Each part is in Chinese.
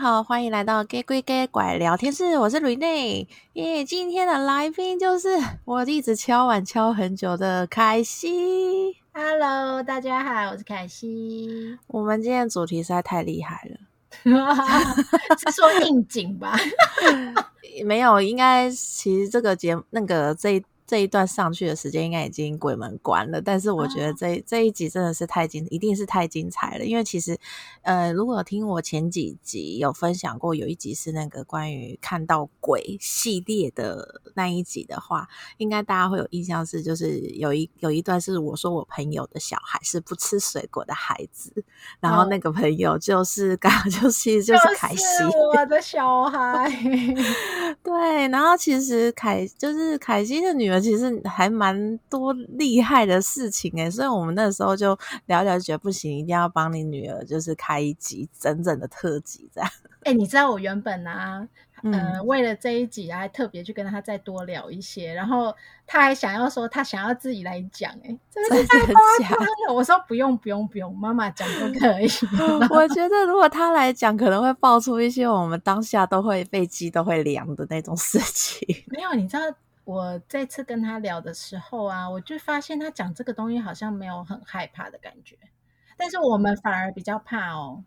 Hello，大家好，欢迎来到 Gay 归 Gay 拐聊天室，我是 Renee 耶。今天的来宾就是我一直敲碗敲很久的凯西。Hello，大家好，我是凯西。我们今天的主题实在太厉害了，是说应景吧？没有，应该其实这个节那个这。这一段上去的时间应该已经鬼门关了，但是我觉得这、哦、这一集真的是太精，一定是太精彩了。因为其实，呃，如果听我前几集有分享过，有一集是那个关于看到鬼系列的那一集的话，应该大家会有印象是，就是有一有一段是我说我朋友的小孩是不吃水果的孩子，然后那个朋友就是刚好就 是就是凯西，我的小孩，对，然后其实凯就是凯西的女儿。其实还蛮多厉害的事情诶，所以我们那时候就聊聊，觉得不行，一定要帮你女儿，就是开一集整整的特辑这样。哎，你知道我原本啊，嗯、呃，为了这一集啊，还特别去跟他再多聊一些，然后他还想要说他想要自己来讲，哎，真的是太夸张了。我说不用不用不用，妈妈讲都可以。我觉得如果他来讲，可能会爆出一些我们当下都会背脊都会凉的那种事情。没有，你知道。我再次跟他聊的时候啊，我就发现他讲这个东西好像没有很害怕的感觉，但是我们反而比较怕哦。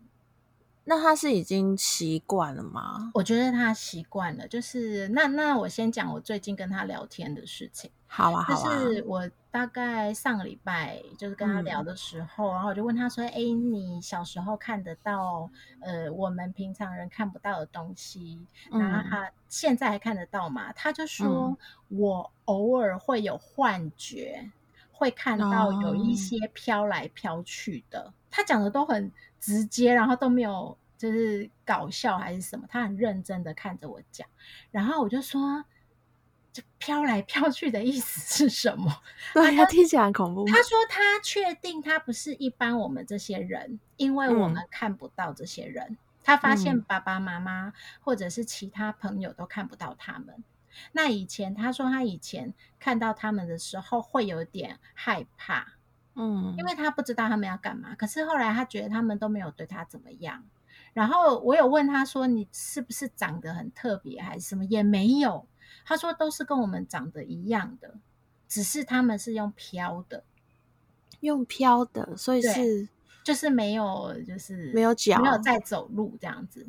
那他是已经习惯了吗？我觉得他习惯了，就是那那我先讲我最近跟他聊天的事情。好啊，好啊。就是我大概上个礼拜就是跟他聊的时候，嗯、然后我就问他说：“哎，你小时候看得到呃我们平常人看不到的东西，然后他现在还看得到吗？”他就说：“嗯、我偶尔会有幻觉，会看到有一些飘来飘去的。哦”他讲的都很直接，然后都没有就是搞笑还是什么，他很认真的看着我讲，然后我就说。这飘来飘去的意思是什么？对，他听起来很恐怖。他说他确定他不是一般我们这些人，因为我们看不到这些人。嗯、他发现爸爸妈妈或者是其他朋友都看不到他们。嗯、那以前他说他以前看到他们的时候会有点害怕，嗯，因为他不知道他们要干嘛。可是后来他觉得他们都没有对他怎么样。然后我有问他说：“你是不是长得很特别还是什么？”也没有。他说都是跟我们长得一样的，只是他们是用飘的，用飘的，所以是就是没有，就是没有脚，没有在走路这样子。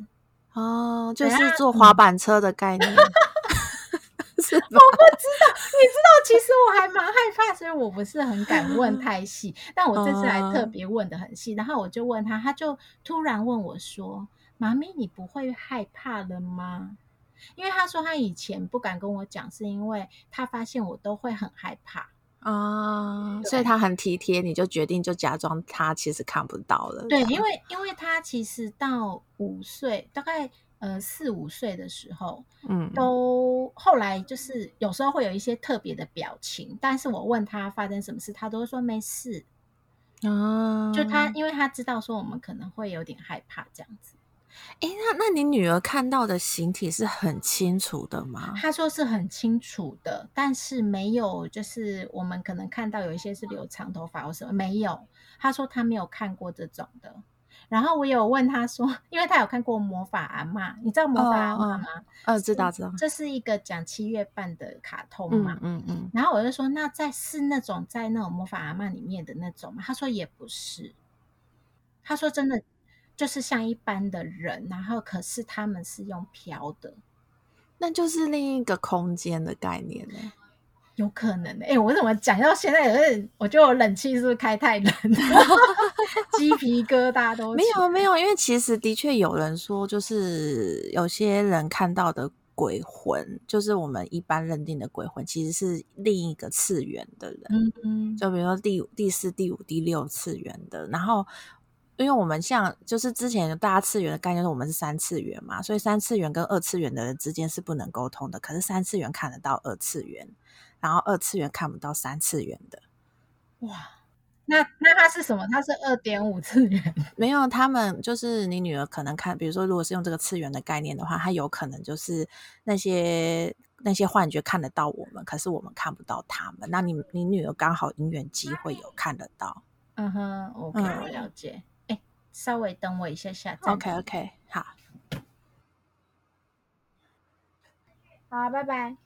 哦，就是坐滑板车的概念。我不知道，你知道，其实我还蛮害怕，所以我不是很敢问 太细。但我这次还特别问的很细，然后我就问他，他就突然问我说：“妈咪，你不会害怕了吗？”因为他说他以前不敢跟我讲，是因为他发现我都会很害怕啊，所以他很体贴，你就决定就假装他其实看不到了。对，因为因为他其实到五岁，大概呃四五岁的时候，嗯，都后来就是有时候会有一些特别的表情，但是我问他发生什么事，他都会说没事啊，就他因为他知道说我们可能会有点害怕这样子。哎，那那你女儿看到的形体是很清楚的吗？她说是很清楚的，但是没有，就是我们可能看到有一些是留长头发或什么，没有。她说她没有看过这种的。然后我有问她说，因为她有看过魔法阿嬷，你知道魔法阿嬷吗？呃、哦，知道知道，这是一个讲七月半的卡通嘛。嗯嗯。嗯，然后我就说，那在是那种在那种魔法阿嬷里面的那种吗？她说也不是。她说真的。就是像一般的人，然后可是他们是用飘的，那就是另一个空间的概念呢？有可能哎、欸，我怎么讲到现在有点，我觉得我冷气是不是开太冷了？鸡皮疙瘩都没有没有，因为其实的确有人说，就是有些人看到的鬼魂，就是我们一般认定的鬼魂，其实是另一个次元的人。嗯嗯，就比如说第五、第四、第五、第六次元的，然后。因为我们像就是之前大次元的概念，是我们是三次元嘛，所以三次元跟二次元的人之间是不能沟通的。可是三次元看得到二次元，然后二次元看不到三次元的。哇，那那他是什么？他是二点五次元？没有，他们就是你女儿可能看，比如说如果是用这个次元的概念的话，他有可能就是那些那些幻觉看得到我们，可是我们看不到他们。那你你女儿刚好因缘机会有看得到。嗯哼，OK，我了解。稍微等我一下，下。OK OK，好，好，拜拜。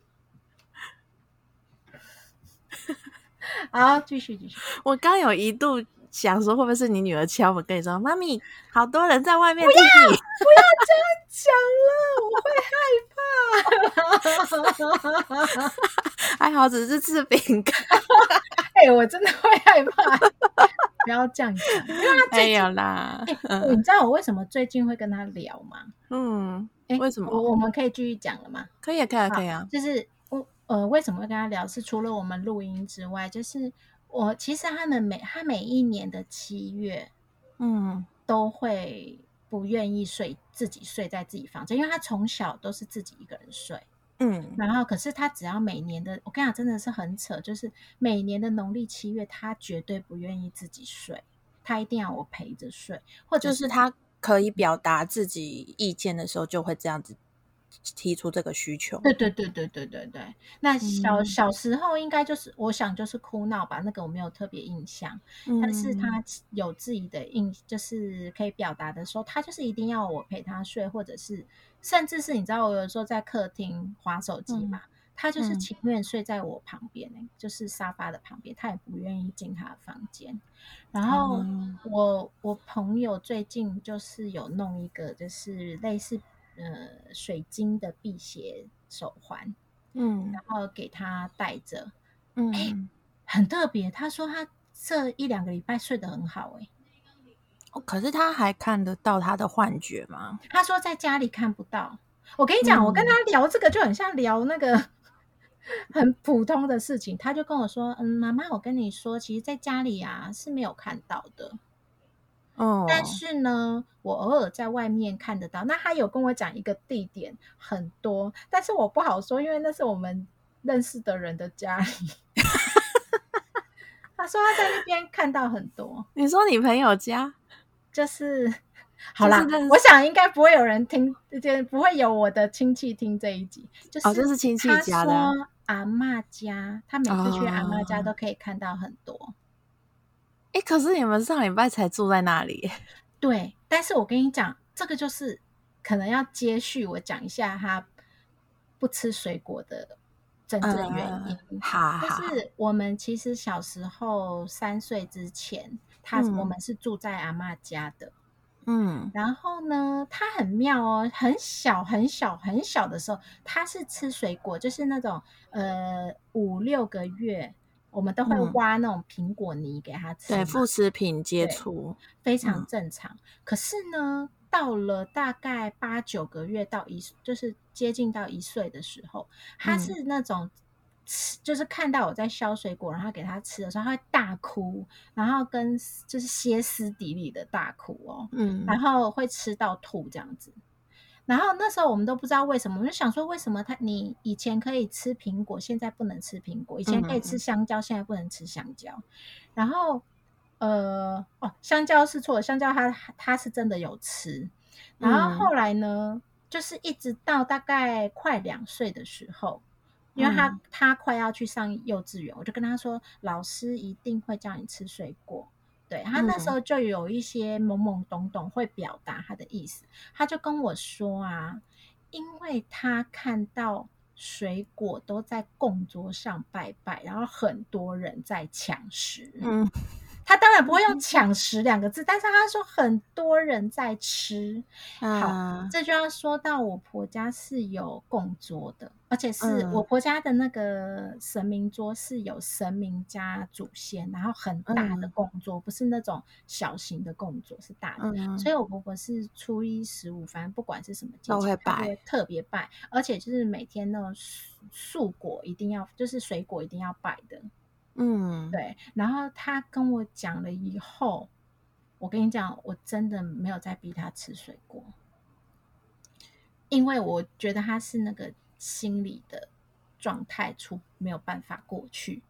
好，继续继续。我刚有一度想说，会不会是你女儿敲门跟你说：“妈咪，好多人在外面。”不要不要这样讲了，我会害怕。还好只是吃饼干。哎，我真的会害怕。不要这样讲，因为他最近没有啦、欸。你知道我为什么最近会跟他聊吗？嗯，哎为什么？我我们可以继续讲了吗？可以啊，可以啊，可以啊。就是我呃，为什么会跟他聊？是除了我们录音之外，就是我其实他们每他每一年的七月，嗯，都会不愿意睡自己睡在自己房间，因为他从小都是自己一个人睡。嗯，然后可是他只要每年的，我跟你讲，真的是很扯，就是每年的农历七月，他绝对不愿意自己睡，他一定要我陪着睡，或者是，就是他可以表达自己意见的时候，就会这样子提出这个需求。对对对对对对对。那小、嗯、小时候应该就是，我想就是哭闹吧，那个我没有特别印象，嗯、但是他有自己的印，就是可以表达的时候，他就是一定要我陪他睡，或者是。甚至是你知道，我有时候在客厅划手机嘛，嗯、他就是情愿睡在我旁边、欸嗯、就是沙发的旁边，他也不愿意进他的房间。然后我、嗯、我朋友最近就是有弄一个，就是类似呃水晶的辟邪手环，嗯，然后给他戴着，嗯、欸，很特别。他说他这一两个礼拜睡得很好、欸，可是他还看得到他的幻觉吗？他说在家里看不到。我跟你讲，嗯、我跟他聊这个就很像聊那个 很普通的事情。他就跟我说：“嗯，妈妈，我跟你说，其实在家里啊是没有看到的。哦，但是呢，我偶尔在外面看得到。那他有跟我讲一个地点很多，但是我不好说，因为那是我们认识的人的家里。他说他在那边看到很多。你说你朋友家？”就是好啦，我想应该不会有人听，就不会有我的亲戚听这一集。就是哦，这是亲戚家说阿嬷家，他每次去阿嬷家都可以看到很多。可是你们上礼拜才住在那里。对，但是我跟你讲，这个就是可能要接续我讲一下他不吃水果的真正原因。好、嗯，就是我们其实小时候三岁之前。他我们是住在阿妈家的，嗯，然后呢，他很妙哦，很小很小很小的时候，他是吃水果，就是那种呃五六个月，我们都会挖那种苹果泥给他吃，对，副食品接触非常正常。嗯、可是呢，到了大概八九个月到一，就是接近到一岁的时候，他是那种。嗯吃就是看到我在削水果，然后给他吃的时候，他会大哭，然后跟就是歇斯底里的大哭哦，嗯，然后会吃到吐这样子。然后那时候我们都不知道为什么，我就想说为什么他你以前可以吃苹果，现在不能吃苹果；以前可以吃香蕉，现在不能吃香蕉。然后呃哦，香蕉是错，香蕉他他是真的有吃。然后后来呢，就是一直到大概快两岁的时候。因为他、嗯、他快要去上幼稚园，我就跟他说，老师一定会叫你吃水果。对，他那时候就有一些懵懵懂懂会表达他的意思，他就跟我说啊，因为他看到水果都在供桌上拜拜，然后很多人在抢食。嗯。他当然不会用“抢食”两个字，但是他说很多人在吃。好，这就要说到我婆家是有供桌的，而且是我婆家的那个神明桌是有神明加祖先，然后很大的供桌，不是那种小型的供桌，是大的。所以我婆婆是初一十五，反正不管是什么节都会拜，特别拜，而且就是每天那种素果一定要，就是水果一定要拜的。嗯，对。然后他跟我讲了以后，我跟你讲，我真的没有再逼他吃水果，因为我觉得他是那个心理的状态出没有办法过去。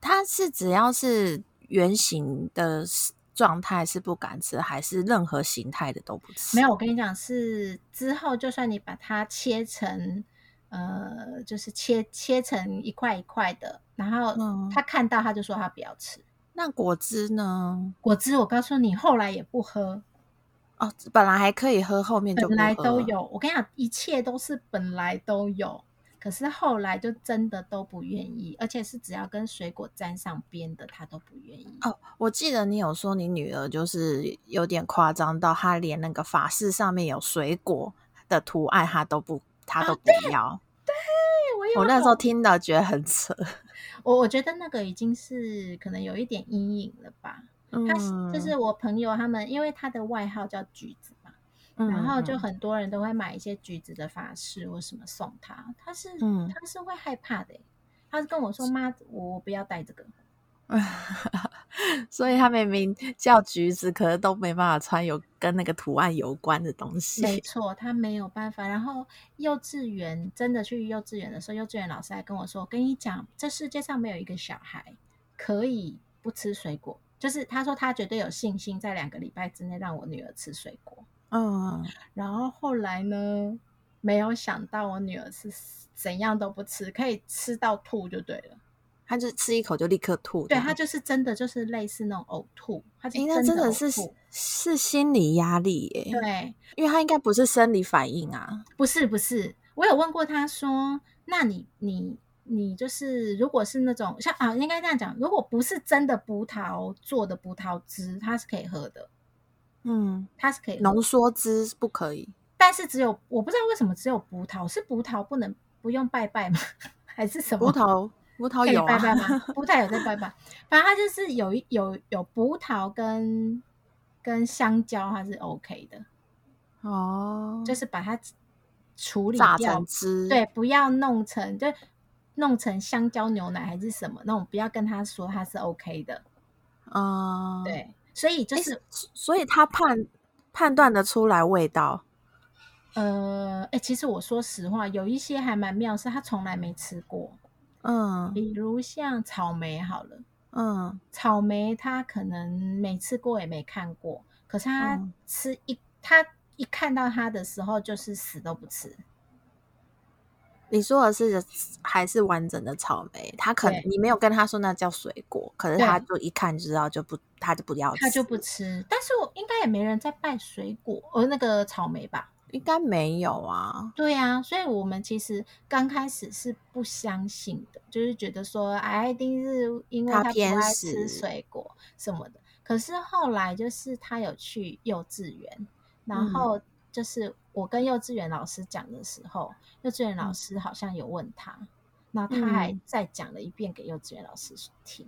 他是只要是圆形的状态是不敢吃，还是任何形态的都不吃？没有，我跟你讲，是之后就算你把它切成。呃，就是切切成一块一块的，然后他看到他就说他不要吃。嗯、那果汁呢？果汁我告诉你，后来也不喝。哦，本来还可以喝，后面就。本来都有。我跟你讲，一切都是本来都有。可是后来就真的都不愿意，而且是只要跟水果沾上边的，他都不愿意。哦，我记得你有说你女儿就是有点夸张到，她连那个法式上面有水果的图案，她都不，她都不要。我，我那时候听到觉得很扯。我我觉得那个已经是可能有一点阴影了吧。嗯，他就是我朋友他们，因为他的外号叫橘子嘛。然后就很多人都会买一些橘子的法式或什么送他，他是、嗯、他是会害怕的，他是跟我说妈，我不要戴这个，所以他明明叫橘子，可是都没办法穿有跟那个图案有关的东西。没错，他没有办法。然后幼稚园真的去幼稚园的时候，幼稚园老师还跟我说：“我跟你讲，这世界上没有一个小孩可以不吃水果。”就是他说他绝对有信心，在两个礼拜之内让我女儿吃水果。嗯，然后后来呢？没有想到我女儿是怎样都不吃，可以吃到吐就对了。她就吃一口就立刻吐，对，他就是真的就是类似那种呕吐。她应该真的是是心理压力耶。对，因为他应该不是生理反应啊。不是不是，我有问过他说：“那你你你就是如果是那种像啊，应该这样讲，如果不是真的葡萄做的葡萄汁，它是可以喝的。”嗯，它是可以浓缩汁不可以，但是只有我不知道为什么只有葡萄是葡萄不能不用拜拜吗？还是什么？葡萄葡萄有、啊、拜拜吗？葡萄有在拜拜，反正它就是有有有葡萄跟跟香蕉，它是 OK 的哦，就是把它处理掉榨成汁，对，不要弄成就弄成香蕉牛奶还是什么那种，不要跟他说它是 OK 的，哦、嗯，对。所以就是，所以他判判断的出来味道。呃，哎、欸，其实我说实话，有一些还蛮妙，是他从来没吃过。嗯，比如像草莓好了，嗯，草莓他可能没吃过也没看过，可是他吃一、嗯、他一看到他的时候，就是死都不吃。你说的是还是完整的草莓？他可能你没有跟他说那叫水果，可是他就一看就知道就不，他就不要吃，他就不吃。但是我应该也没人在拜水果，呃，那个草莓吧？应该没有啊。对啊，所以我们其实刚开始是不相信的，就是觉得说，哎，一定是因为他不爱吃水果什么的。可是后来就是他有去幼稚园，然后。就是我跟幼稚园老师讲的时候，幼稚园老师好像有问他，那、嗯、他还再讲了一遍给幼稚园老师听，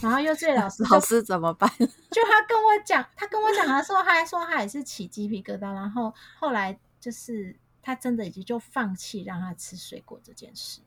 然后幼稚园老师老师怎么办？就他跟我讲，他跟我讲的时候，他还说他也是起鸡皮疙瘩，然后后来就是他真的已经就放弃让他吃水果这件事。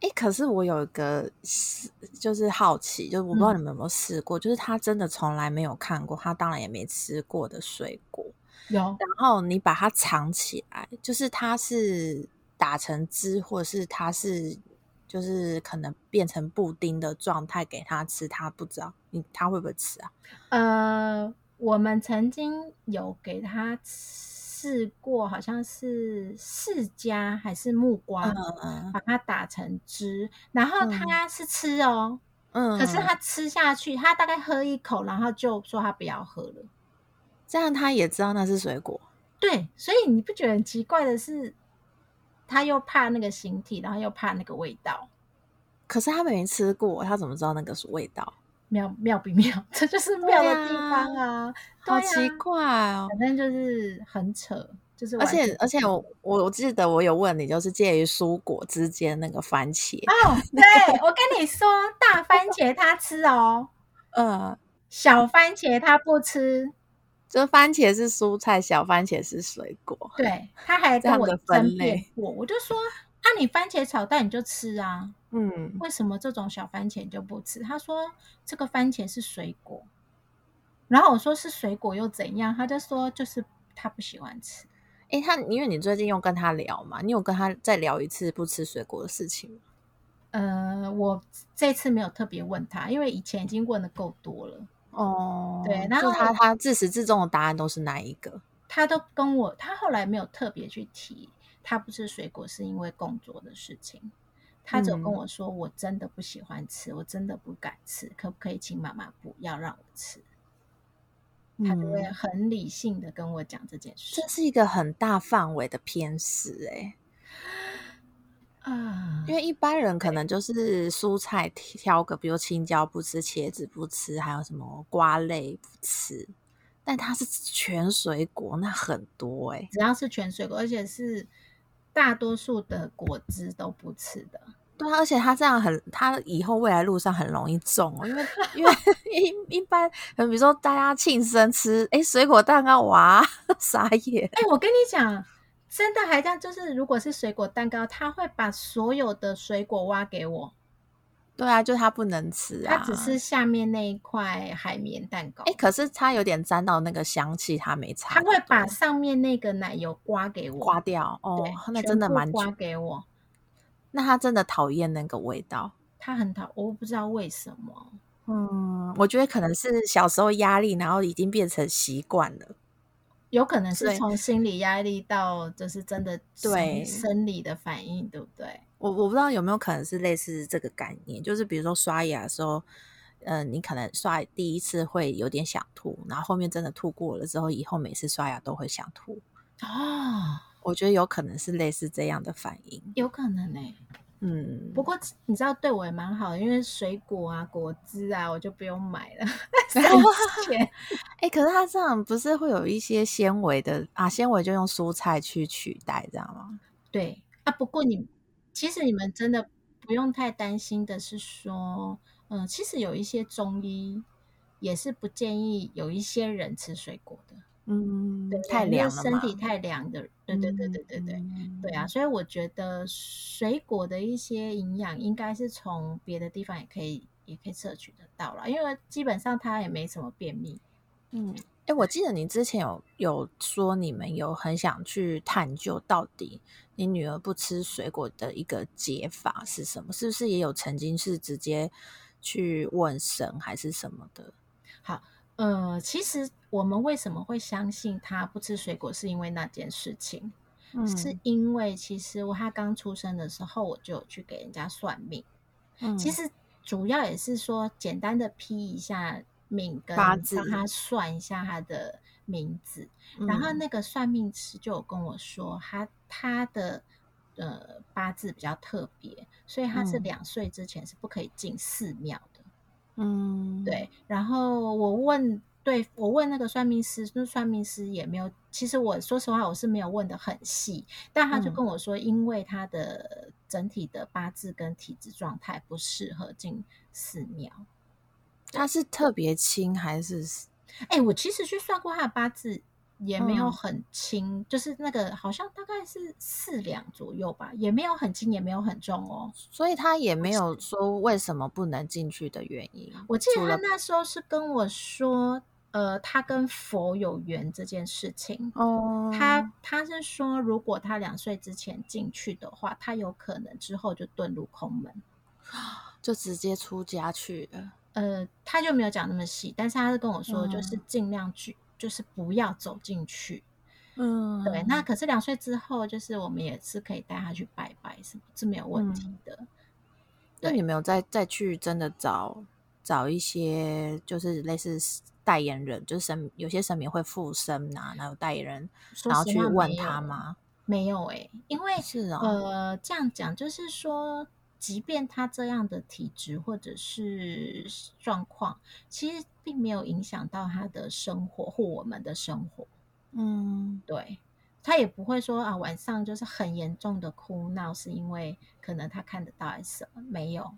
哎、欸，可是我有一个是就是好奇，就是我不知道你们有没有试过、嗯，就是他真的从来没有看过，他当然也没吃过的水果。有，然后你把它藏起来，就是它是打成汁，或者是它是就是可能变成布丁的状态给他吃，他不知道你他会不会吃啊？呃，我们曾经有给他试过，好像是释迦还是木瓜，把它打成汁，然后他是吃哦，嗯，可是他吃下去，他大概喝一口，然后就说他不要喝了。这样他也知道那是水果，对，所以你不觉得很奇怪的是，他又怕那个形体，然后又怕那个味道。可是他没吃过，他怎么知道那个是味道？妙妙不妙？这就是妙的地方啊，啊！好奇怪哦，反正就是很扯，就是而且而且我我记得我有问你，就是介于蔬果之间那个番茄哦，对我跟你说，大番茄他吃哦，呃，小番茄他不吃。就番茄是蔬菜，小番茄是水果。对，他还 跟我争辩过，我就说：“啊，你番茄炒蛋你就吃啊，嗯，为什么这种小番茄你就不吃？”他说：“这个番茄是水果。”然后我说：“是水果又怎样？”他就说：“就是他不喜欢吃。”诶，他因为你最近又跟他聊嘛，你有跟他再聊一次不吃水果的事情吗？呃，我这次没有特别问他，因为以前已经问的够多了。哦，对，然后他他自始至终的答案都是哪一个？他都跟我，他后来没有特别去提，他不吃水果是因为工作的事情。他只有跟我说，我真的不喜欢吃，嗯，我真的不敢吃，可不可以请妈妈不要让我吃？他就会很理性的跟我讲这件事。这是一个很大范围的偏食，欸，哎，啊，因为一般人可能就是蔬菜挑个，比如青椒不吃，茄子不吃，还有什么瓜类不吃，但它是全水果，那很多哎、欸，只要是全水果，而且是大多数的果汁都不吃的。对，而且他这样很，他以后未来路上很容易中哦，因为 因为 一一般，比如说大家庆生吃，哎，水果蛋糕哇，傻眼！哎，我跟你讲，真的还这样，就是如果是水果蛋糕，他会把所有的水果挖给我。对啊，就他不能吃啊，他只是下面那一块海绵蛋糕。哎，可是他有点沾到那个香气，他没擦。他会把上面那个奶油刮给我，刮掉哦，那真的蛮刮给我。那他真的讨厌那个味道，他很讨，我不知道为什么。嗯，我觉得可能是小时候压力，然后已经变成习惯了。有可能是从心理压力到就是真的对生理的反应，对，对不对？我我不知道有没有可能是类似这个概念，就是比如说刷牙的时候，嗯、呃，你可能刷第一次会有点想吐，然后后面真的吐过了之后，以后每次刷牙都会想吐哦。我觉得有可能是类似这样的反应，有可能呢、欸。嗯，不过你知道对我也蛮好的，因为水果啊、果汁啊，我就不用买了，省钱。哎、欸，可是它这样不是会有一些纤维的啊？纤维就用蔬菜去取代，这样吗？对啊。不过你其实你们真的不用太担心的是说，嗯，其实有一些中医也是不建议有一些人吃水果的。嗯，对，太凉了，身体太凉的，对对对对对对，嗯、对啊，所以我觉得水果的一些营养应该是从别的地方也可以也可以摄取得到了，因为基本上它也没什么便秘。嗯，哎，我记得你之前有有说你们有很想去探究到底你女儿不吃水果的一个解法是什么？是不是也有曾经是直接去问神还是什么的？好。呃，其实我们为什么会相信他不吃水果，是因为那件事情，嗯、是因为其实我他刚出生的时候，我就有去给人家算命。嗯，其实主要也是说简单的批一下命，跟帮他算一下他的名字。嗯、然后那个算命师就有跟我说，他他的呃八字比较特别，所以他是两岁之前是不可以进寺庙的。嗯，对。然后我问，对，我问那个算命师，那算命师也没有。其实我说实话，我是没有问的很细，但他就跟我说，因为他的整体的八字跟体质状态不适合进寺庙。他是特别轻还是？哎，我其实去算过他的八字。也没有很轻，嗯、就是那个好像大概是四两左右吧，也没有很轻，也没有很重哦。所以他也没有说为什么不能进去的原因。我记得他那时候是跟我说，呃，他跟佛有缘这件事情。哦，他他是说，如果他两岁之前进去的话，他有可能之后就遁入空门，就直接出家去了。呃，他就没有讲那么细，但是他是跟我说，就是尽量去。嗯就是不要走进去，嗯，对。那可是两岁之后，就是我们也是可以带他去拜拜，是是没有问题的。嗯、那你没有再再去真的找找一些，就是类似代言人，就是神有些神明会附身啊，然后代言人，然后去问他吗？没有诶、欸，因为是啊、哦，呃，这样讲就是说，即便他这样的体质或者是状况，其实。并没有影响到他的生活或我们的生活，嗯，对，他也不会说啊，晚上就是很严重的哭闹，是因为可能他看得到还是什么？没有，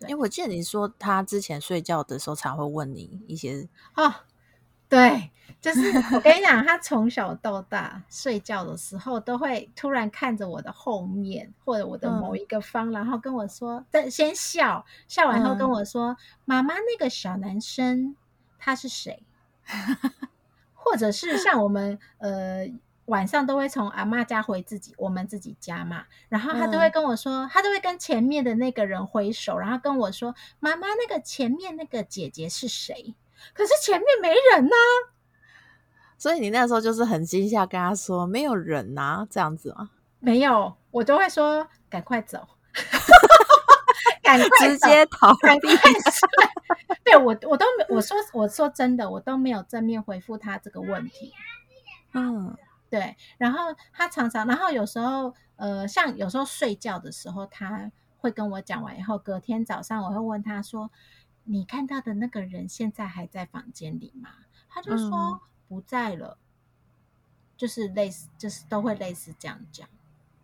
因为我记得你说他之前睡觉的时候才会问你一些啊。对，就是我跟你讲，他从小到大睡觉的时候，都会突然看着我的后面或者我的某一个方，嗯、然后跟我说，在先笑，笑完后跟我说：“嗯、妈妈，那个小男生他是谁？”或者是像我们呃晚上都会从阿妈家回自己我们自己家嘛，然后他都会跟我说，嗯、他都会跟前面的那个人挥手，然后跟我说：“妈妈，那个前面那个姐姐是谁？”可是前面没人呐、啊，所以你那时候就是很惊吓，跟他说没有人呐、啊，这样子吗？没有，我都会说赶快走，赶快直接逃开。对我，我都没我说我说真的，我都没有正面回复他这个问题。嗯，对，然后他常常，然后有时候，呃，像有时候睡觉的时候，他会跟我讲完以后，隔天早上我会问他说：“你看到的那个人现在还在房间里吗？”他就说：“嗯、不在了。”就是类似，就是都会类似这样讲。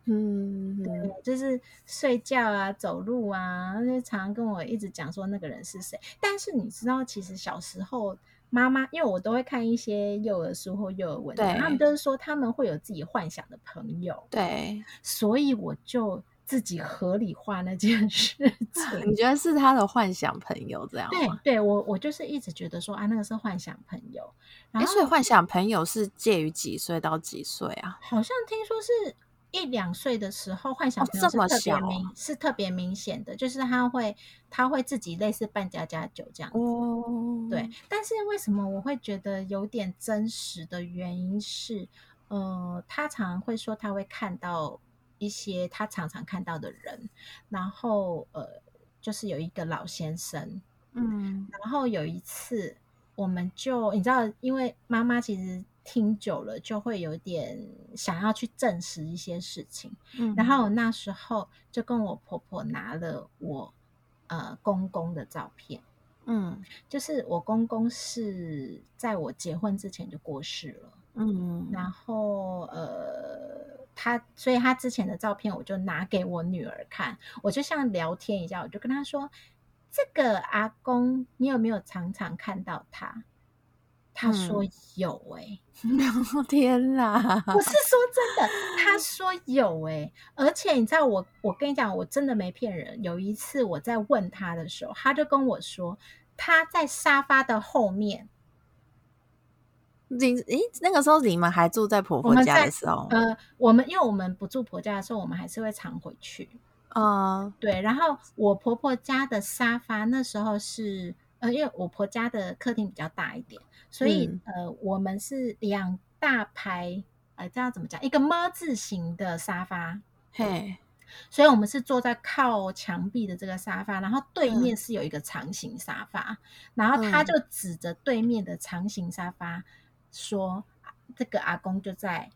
嗯，对，就是睡觉啊、走路啊，就常常跟我一直讲说那个人是谁。但是你知道，其实小时候妈妈，因为我都会看一些幼儿书或幼儿文，对，他们都是说他们会有自己幻想的朋友，对，所以我就自己合理化那件 事情。你觉得是他的幻想朋友这样吗？对，对我我就是一直觉得说啊，那个是幻想朋友。然后，所以幻想朋友是介于几岁到几岁啊？好像听说是。一两岁的时候，幻想朋友是特别明，哦、是特别明显的，就是他会他会自己类似扮家家酒这样子。哦，对。但是为什么我会觉得有点真实的原因是，呃，他常常会说他会看到一些他常常看到的人，然后呃，就是有一个老先生，嗯，然后有一次我们就你知道，因为妈妈其实。听久了就会有点想要去证实一些事情，嗯，然后我那时候就跟我婆婆拿了我呃公公的照片，嗯，就是我公公是在我结婚之前就过世了，嗯，然后呃他所以他之前的照片我就拿给我女儿看，我就像聊天一样，我就跟他说，这个阿公你有没有常常看到他？他说有哎、天哪！我是说真的，他说有哎、欸，而且你知道我，我跟你讲，我真的没骗人。有一次我在问他的时候，他就跟我说他在沙发的后面。你诶，那个时候你们还住在婆婆家的时候？呃，我们因为我们不住婆家的时候，我们还是会常回去。啊、uh，对。然后我婆婆家的沙发那时候是呃，因为我婆家的客厅比较大一点。所以，嗯、呃，我们是两大排，呃，这样怎么讲？一个么字形的沙发，嘿，所以我们是坐在靠墙壁的这个沙发，然后对面是有一个长形沙发，嗯、然后他就指着对面的长形沙发说：“嗯、这个阿公就在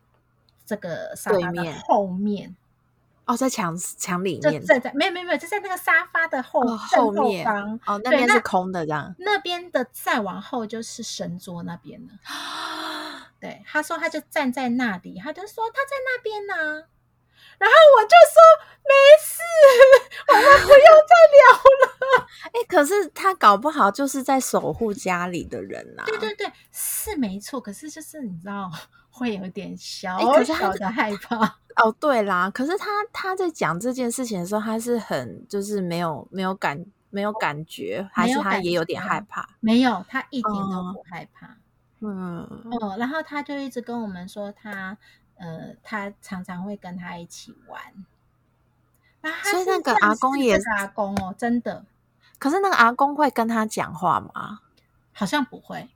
这个沙发的后面。”哦，在墙墙里面，在在没有没有没有，就在那个沙发的后、哦、后面方哦，那边是空的这样。那边的再往后就是神桌那边了。对，他说他就站在那里，他就说他在那边呢、啊。然后我就说没事，我们不用再聊了。哎、欸，可是他搞不好就是在守护家里的人啊。对对对，是没错。可是就是你知道，会有点小小的害怕。欸哦，对啦，可是他他在讲这件事情的时候，他是很就是没有没有感没有感觉，还是他也有点害怕？没有，他一点都不害怕。嗯哦，然后他就一直跟我们说他呃，他常常会跟他一起玩。啊，所以那个阿公也是阿公哦，真的。可是那个阿公会跟他讲话吗？好像不会。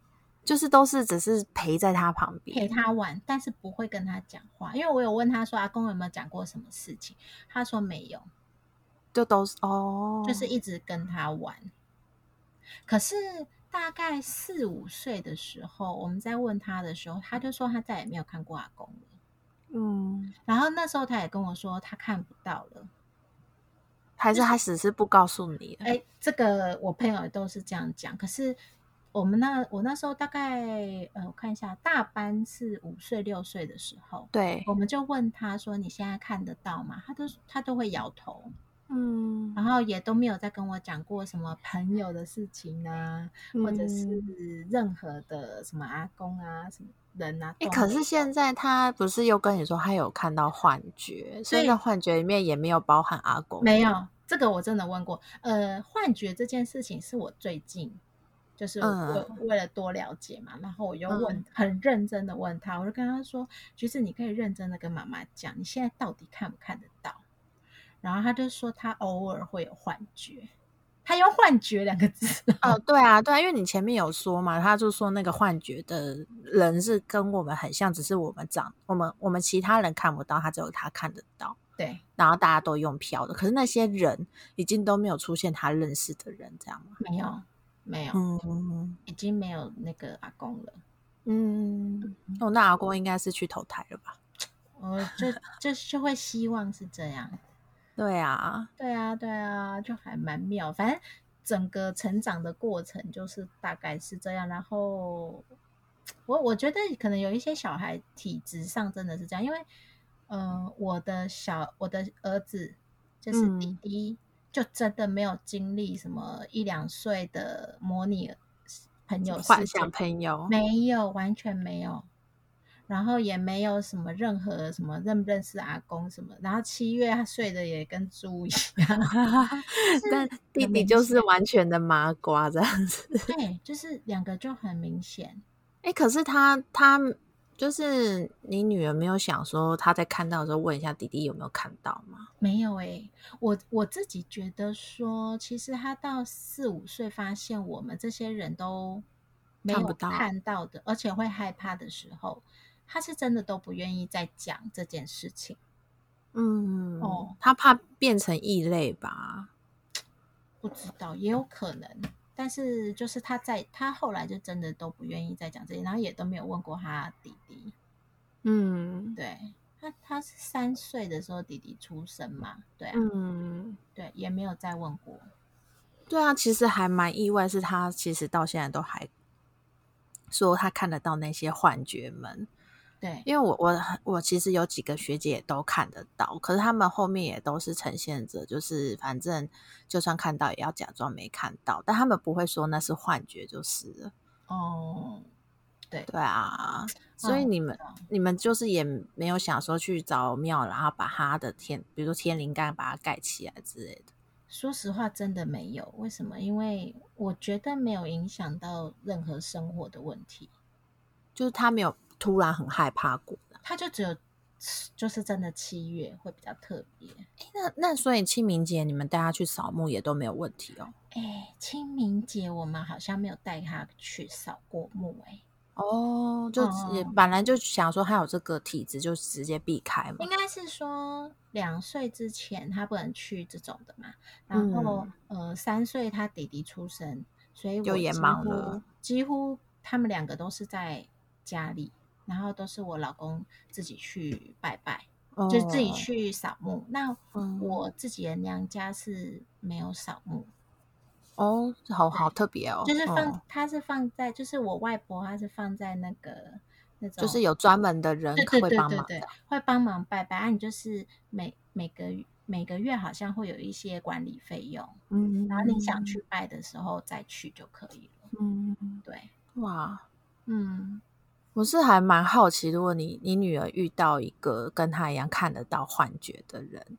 就是都是只是陪在他旁边，陪他玩，但是不会跟他讲话。因为我有问他说，阿公有没有讲过什么事情，他说没有，就都是哦，就是一直跟他玩。可是大概四五岁的时候，我们在问他的时候，他就说他再也没有看过阿公了。嗯，然后那时候他也跟我说他看不到了，还是他只是不告诉你？哎、欸，这个我朋友都是这样讲，可是。我们那我那时候大概呃，我看一下，大班是五岁六岁的时候，对，我们就问他说：“你现在看得到吗？”他都他都会摇头，嗯，然后也都没有再跟我讲过什么朋友的事情啊，嗯、或者是任何的什么阿公啊什么人啊。哎，可是现在他不是又跟你说他有看到幻觉，所以那幻觉里面也没有包含阿公。没有，这个我真的问过。呃，幻觉这件事情是我最近。就是我为了多了解嘛，嗯、然后我又问，很认真的问他，我就跟他说：“其实你可以认真的跟妈妈讲，你现在到底看不看得到？”然后他就说他偶尔会有幻觉，他用“幻觉”两个字。哦，对啊，对啊，因为你前面有说嘛，他就说那个幻觉的人是跟我们很像，只是我们长我们我们其他人看不到，他只有他看得到。对，然后大家都用飘的，可是那些人已经都没有出现他认识的人，这样吗？没有。没有，嗯，已经没有那个阿公了。嗯，哦，那阿公应该是去投胎了吧？哦，就就就会希望是这样。对啊，对啊，对啊，就还蛮妙。反正整个成长的过程就是大概是这样。然后我我觉得可能有一些小孩体质上真的是这样，因为嗯、呃，我的小我的儿子就是弟弟，嗯、就真的没有经历什么一两岁的模拟朋友幻想朋友，没有，完全没有。然后也没有什么任何什么认不认识阿公什么，然后七月他睡得也跟猪一样，但弟弟就是完全的麻瓜这样子。对，就是两个就很明显。哎，可是他他就是你女儿没有想说他在看到的时候问一下弟弟有没有看到吗？没有哎、欸，我我自己觉得说，其实他到四五岁发现我们这些人都没有看到的，而且会害怕的时候。他是真的都不愿意再讲这件事情，嗯，哦，他怕变成异类吧？不知道，也有可能。但是就是他在，他后来就真的都不愿意再讲这些，然后也都没有问过他弟弟。嗯，对，他他是三岁的时候弟弟出生嘛，对啊，嗯，对，也没有再问过。对啊，其实还蛮意外，是他其实到现在都还说他看得到那些幻觉们。对，因为我我我其实有几个学姐也都看得到，可是他们后面也都是呈现着，就是反正就算看到也要假装没看到，但他们不会说那是幻觉就是了。哦，对对啊，所以你们、哦、你们就是也没有想说去找庙，然后把他的天，比如说天灵盖把它盖起来之类的。说实话，真的没有。为什么？因为我觉得没有影响到任何生活的问题，就是他没有。突然很害怕过，他就只有就是真的七月会比较特别。欸、那那所以清明节你们带他去扫墓也都没有问题哦。哎、欸，清明节我们好像没有带他去扫过墓哎、欸。哦，就也本来就想说他有这个体质，就直接避开嘛。应该是说两岁之前他不能去这种的嘛。然后、嗯、呃三岁他弟弟出生，所以我就也忙了。几乎他们两个都是在家里。然后都是我老公自己去拜拜，哦、就自己去扫墓。那我自己的娘家是没有扫墓。哦，好好特别哦。就是放，他是放在，就是我外婆，她是放在那个那种，就是有专门的人会帮忙的，会帮忙拜拜。啊，你就是每每个每个月好像会有一些管理费用，嗯，然后你想去拜的时候再去就可以了。嗯，对，哇，嗯。我是还蛮好奇，如果你你女儿遇到一个跟她一样看得到幻觉的人，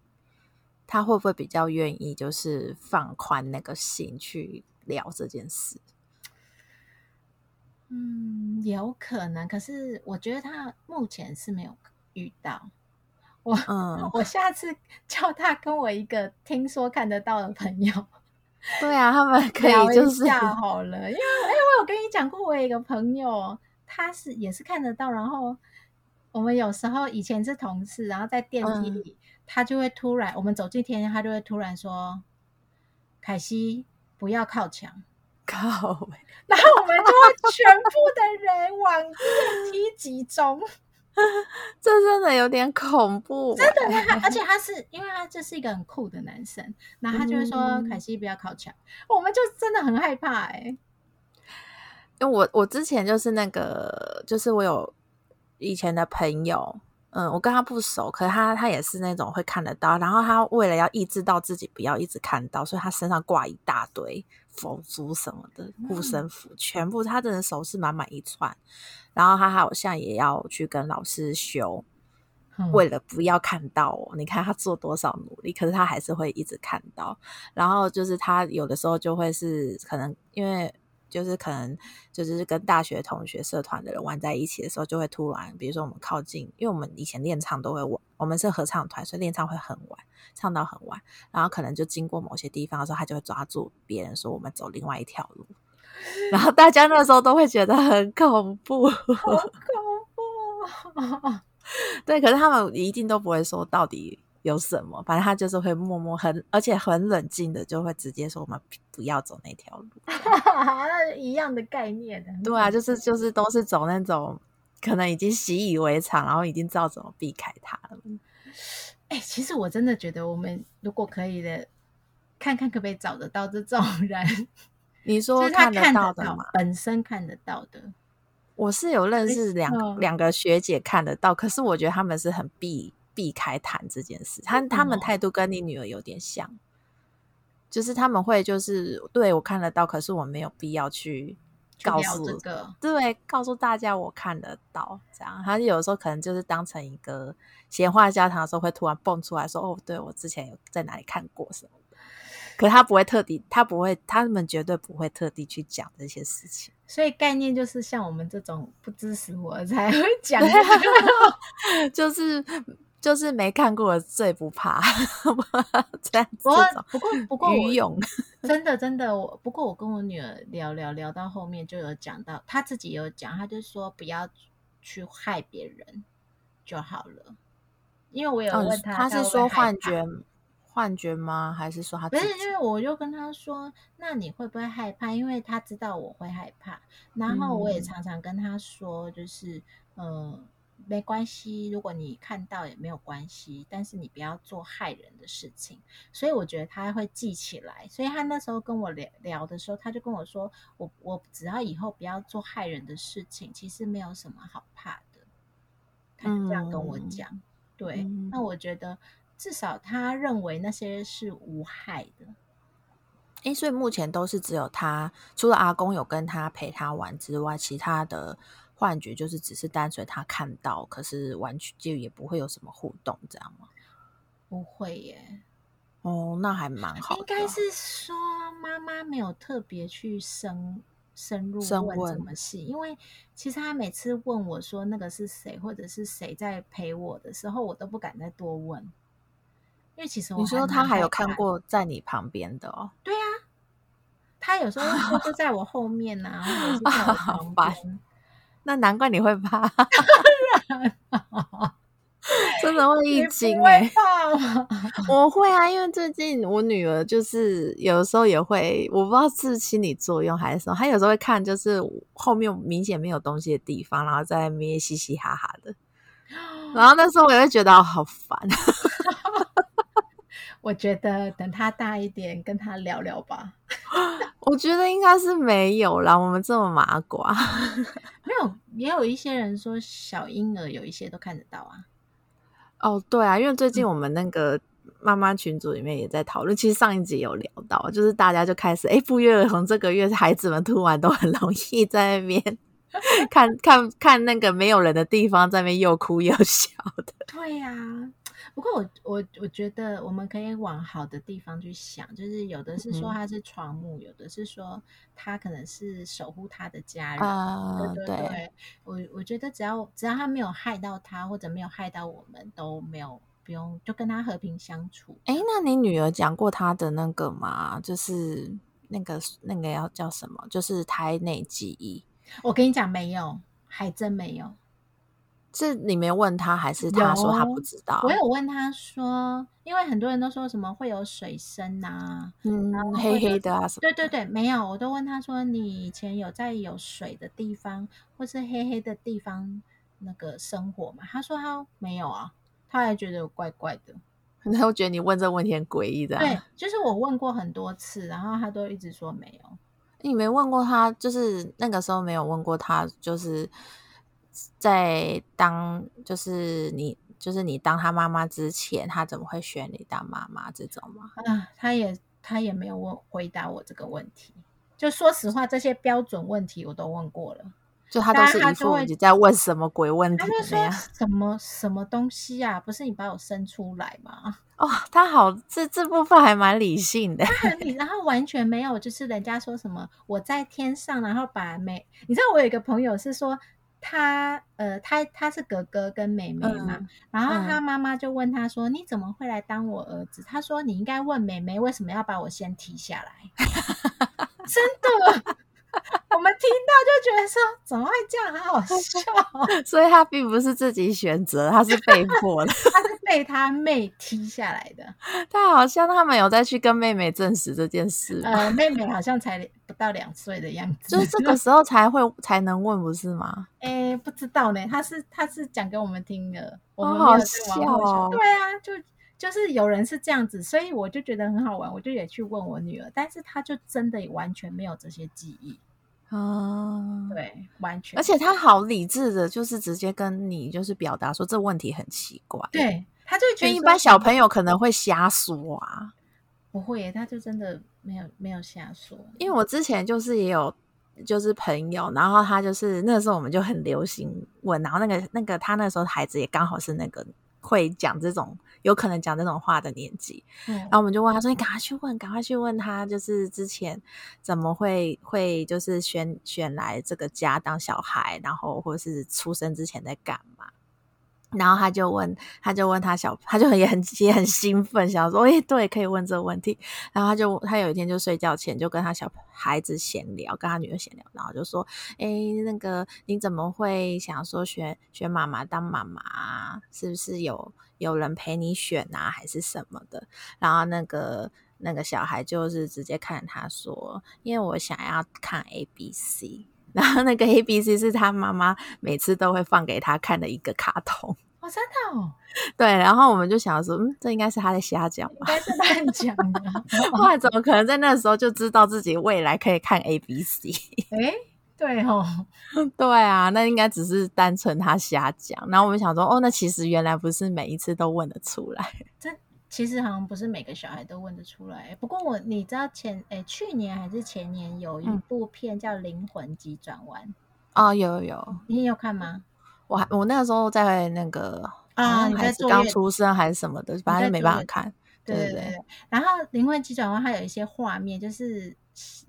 她会不会比较愿意就是放宽那个心去聊这件事？嗯，有可能。可是我觉得她目前是没有遇到。我嗯，我下次 叫她跟我一个听说看得到的朋友，对啊，他们 可以就是好了。因为哎，我有跟你讲过，我有一个朋友。他是也是看得到，然后我们有时候以前是同事，然后在电梯里，嗯、他就会突然，我们走进天梯，他就会突然说：“凯西，不要靠墙。”靠！然后我们就会全部的人往电梯集中，这真的有点恐怖。真的，他而且他是因为他就 是一个很酷的男生，然后他就会说：“嗯、凯西，不要靠墙。”我们就真的很害怕哎、欸。因为我我之前就是那个，就是我有以前的朋友，嗯，我跟他不熟，可是他他也是那种会看得到，然后他为了要抑制到自己不要一直看到，所以他身上挂一大堆佛珠什么的护身符，全部他的手是满满一串，然后他好像也要去跟老师修，为了不要看到我，你看他做多少努力，可是他还是会一直看到，然后就是他有的时候就会是可能因为。就是可能就是跟大学同学社团的人玩在一起的时候，就会突然，比如说我们靠近，因为我们以前练唱都会晚，我们是合唱团，所以练唱会很晚，唱到很晚，然后可能就经过某些地方的时候，他就会抓住别人说我们走另外一条路，然后大家那时候都会觉得很恐怖，好恐怖，对，可是他们一定都不会说到底有什么，反正他就是会默默很，而且很冷静的，就会直接说我们不要走那条路。那一样的概念。对啊，就是就是都是走那种可能已经习以为常，然后已经知道怎么避开他了。哎、欸，其实我真的觉得，我们如果可以的，看看可不可以找得到这种人。你说看得到的吗？本身看得到的，我是有认识两两个学姐看得到，可是我觉得他们是很避。避开谈这件事，他他们态度跟你女儿有点像，就是他们会就是对我看得到，可是我没有必要去告诉这个，对，告诉大家我看得到这样。他有时候可能就是当成一个闲话家常的时候，会突然蹦出来说：“哦，对我之前有在哪里看过什么。”可他不会特地，他不会，他们绝对不会特地去讲这些事情。所以概念就是像我们这种不支持我才会讲，就是。就是没看过的最不怕，这样子。不过不过不过，愚勇真的真的我。不过我跟我女儿聊聊聊到后面，就有讲到，她自己有讲，她就说不要去害别人就好了。因为我有问她，她是说幻觉幻觉吗？还是说她？不是，因为我就跟她说，那你会不会害怕？因为她知道我会害怕，然后我也常常跟她说，就是嗯。呃没关系，如果你看到也没有关系，但是你不要做害人的事情。所以我觉得他会记起来。所以他那时候跟我聊聊的时候，他就跟我说：“我我只要以后不要做害人的事情，其实没有什么好怕的。”他就这样跟我讲。嗯、对，嗯、那我觉得至少他认为那些是无害的。诶，所以目前都是只有他，除了阿公有跟他陪他玩之外，其他的。幻觉就是只是单纯他看到，可是完全就也不会有什么互动，这样吗？不会耶。哦，那还蛮好的。应该是说妈妈没有特别去深深入问怎么事，因为其实他每次问我说那个是谁，或者是谁在陪我的时候，我都不敢再多问，因为其实我你说他还有看过在你旁边的哦？对呀、啊，他有时候就在我后面呐、啊，或者是在我 旁边。那难怪你会怕，真的会一惊哎、欸！怕我会啊，因为最近我女儿就是有时候也会，我不知道是心理作用还是什么，她有时候会看，就是后面明显没有东西的地方，然后在那边嘻嘻哈哈的，然后那时候我也会觉得好烦。我觉得等他大一点，跟他聊聊吧。我觉得应该是没有啦，我们这么麻瓜。没有，也有一些人说小婴儿有一些都看得到啊。哦，对啊，因为最近我们那个妈妈群组里面也在讨论，嗯、其实上一集有聊到，就是大家就开始，哎，不约而同，这个月孩子们突然都很容易在那边 看看看那个没有人的地方，在那边又哭又笑的。对呀、啊。不过我我我觉得我们可以往好的地方去想，就是有的是说他是床母，嗯、有的是说他可能是守护他的家人。啊、对对对，对我我觉得只要只要他没有害到他，或者没有害到我们，都没有不用就跟他和平相处。哎，那你女儿讲过他的那个吗？就是那个那个要叫什么？就是胎内记忆。我跟你讲，没有，还真没有。是你没问他，还是他说他不知道？我有问他说，因为很多人都说什么会有水声啊，嗯，黑黑的啊什么？对对对，没有，我都问他说，你以前有在有水的地方或是黑黑的地方那个生活吗？他说他没有啊，他还觉得怪怪的。那我觉得你问这问题很诡异的。对，就是我问过很多次，然后他都一直说没有。你没问过他，就是那个时候没有问过他，就是。在当就是你就是你当他妈妈之前，他怎么会选你当妈妈这种吗？啊，他也他也没有问回答我这个问题。就说实话，这些标准问题我都问过了，就他都是一副你在问什么鬼问题的呀？什么什么东西啊？不是你把我生出来吗？哦，他好，这这部分还蛮理性的，他很理，然后完全没有就是人家说什么我在天上，然后把每，你知道我有一个朋友是说。他呃，他他是哥哥跟妹妹嘛，嗯、然后他妈妈就问他说：“嗯、你怎么会来当我儿子？”他说：“你应该问妹妹为什么要把我先踢下来。” 真的，我们听到就觉得说，怎么会这样，好好 笑。所以他并不是自己选择，他是被迫的，他是被他妹踢下来的。他好像他们有再去跟妹妹证实这件事。呃，妹妹好像才不到两岁的样子，就是这个时候才会才能问，不是吗？哎、欸，不知道呢，他是他是讲给我们听的，我们好好笑哦。对啊，就。就是有人是这样子，所以我就觉得很好玩，我就也去问我女儿，但是她就真的完全没有这些记忆啊，嗯、对，完全，而且她好理智的，就是直接跟你就是表达说这问题很奇怪，对，她就觉得一般小朋友可能会瞎说啊，不会耶，她就真的没有没有瞎说，因为我之前就是也有就是朋友，然后他就是那个时候我们就很流行问，然后那个那个他那时候孩子也刚好是那个会讲这种。有可能讲这种话的年纪，嗯，然后我们就问他说：“你赶快去问，赶快去问他，就是之前怎么会会就是选选来这个家当小孩，然后或者是出生之前在干嘛？”然后他就问，他就问他小，他就也很也很兴奋，想说：“哎，对，可以问这个问题。”然后他就他有一天就睡觉前就跟他小孩子闲聊，跟他女儿闲聊，然后就说：“哎，那个你怎么会想说选选妈妈当妈妈？是不是有？”有人陪你选啊，还是什么的？然后那个那个小孩就是直接看他说：“因为我想要看 A B C。”然后那个 A B C 是他妈妈每次都会放给他看的一个卡通。哦，真的哦。对，然后我们就想说，嗯，这应该是他在瞎讲吧？应该是乱讲的。后来怎么可能在那时候就知道自己未来可以看 A B C？哎对哦，对啊，那应该只是单纯他瞎讲。然后我们想说，哦，那其实原来不是每一次都问得出来。这其实好像不是每个小孩都问得出来。不过我你知道前诶去年还是前年有一部片叫《灵魂急转弯》哦，有有有，你有看吗？我还我那个时候在那个啊，孩子刚出生还是什么的，反正没办法看。对对对，对。然后《灵魂急转弯》它有一些画面，就是。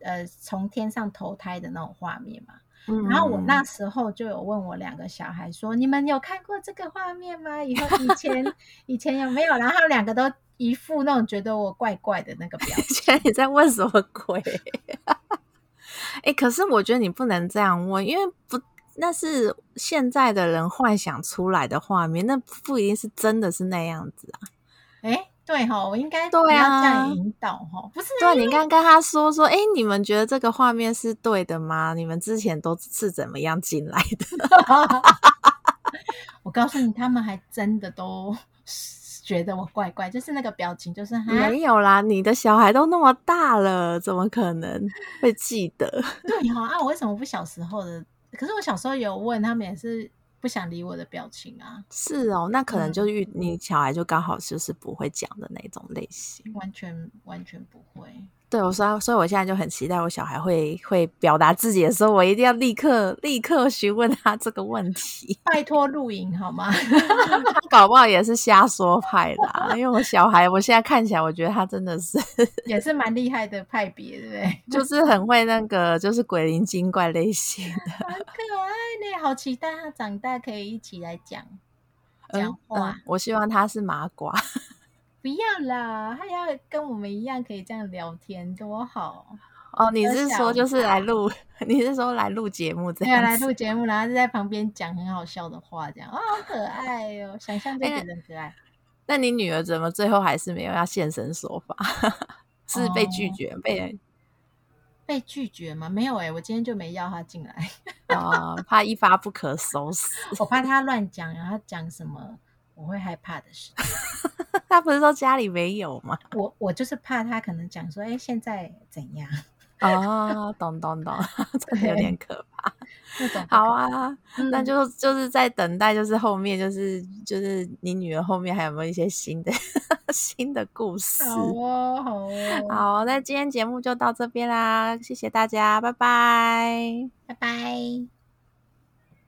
呃，从天上投胎的那种画面嘛，嗯，然后我那时候就有问我两个小孩说：“你们有看过这个画面吗？以后以前以前有没有？”然后他们两个都一副那种觉得我怪怪的那个表 情。你在问什么鬼？哎、欸，可是我觉得你不能这样问，因为不，那是现在的人幻想出来的画面，那不一定是真的是那样子啊。哎、欸。对哈，我应该对啊，这样引导哈，不是？对，你刚刚跟他说说，哎，你们觉得这个画面是对的吗？你们之前都是怎么样进来的？我告诉你，他们还真的都觉得我怪怪，就是那个表情，就是没有啦。你的小孩都那么大了，怎么可能会记得？对哈啊，我为什么不小时候的？可是我小时候有问他们，也是。不想理我的表情啊！是哦，那可能就遇你小孩就刚好就是不会讲的那种类型，完全完全不会。对，我说，所以我现在就很期待我小孩会会表达自己的时候，我一定要立刻立刻询问他这个问题。拜托录影好吗？他搞不好也是瞎说派啦，因为我小孩我现在看起来，我觉得他真的是 也是蛮厉害的派别，对不对？就是很会那个，就是鬼灵精怪类型的，很可爱呢。好期待他长大可以一起来讲讲话。嗯嗯，我希望他是麻瓜。不要啦，他要跟我们一样可以这样聊天，多好哦！你是说就是来录？你是说来录节目这样？对，来录节目，然后就在旁边讲很好笑的话，这样啊，好可爱哦！想象这个人可爱。欸，那你女儿怎么最后还是没有要现身说法？是被拒绝？哦、被被拒绝吗？没有哎、欸，我今天就没要她进来哦，怕一发不可收拾。我怕她乱讲，然后讲什么我会害怕的事。他不是说家里没有吗？我我就是怕他可能讲说，哎、欸，现在怎样？哦，懂懂懂，真的有点可怕。好啊，嗯、那就就是在等待，就是后面就是就是你女儿后面还有没有一些新的新的故事？好哦，好哦，好，那今天节目就到这边啦，谢谢大家，拜拜，拜拜。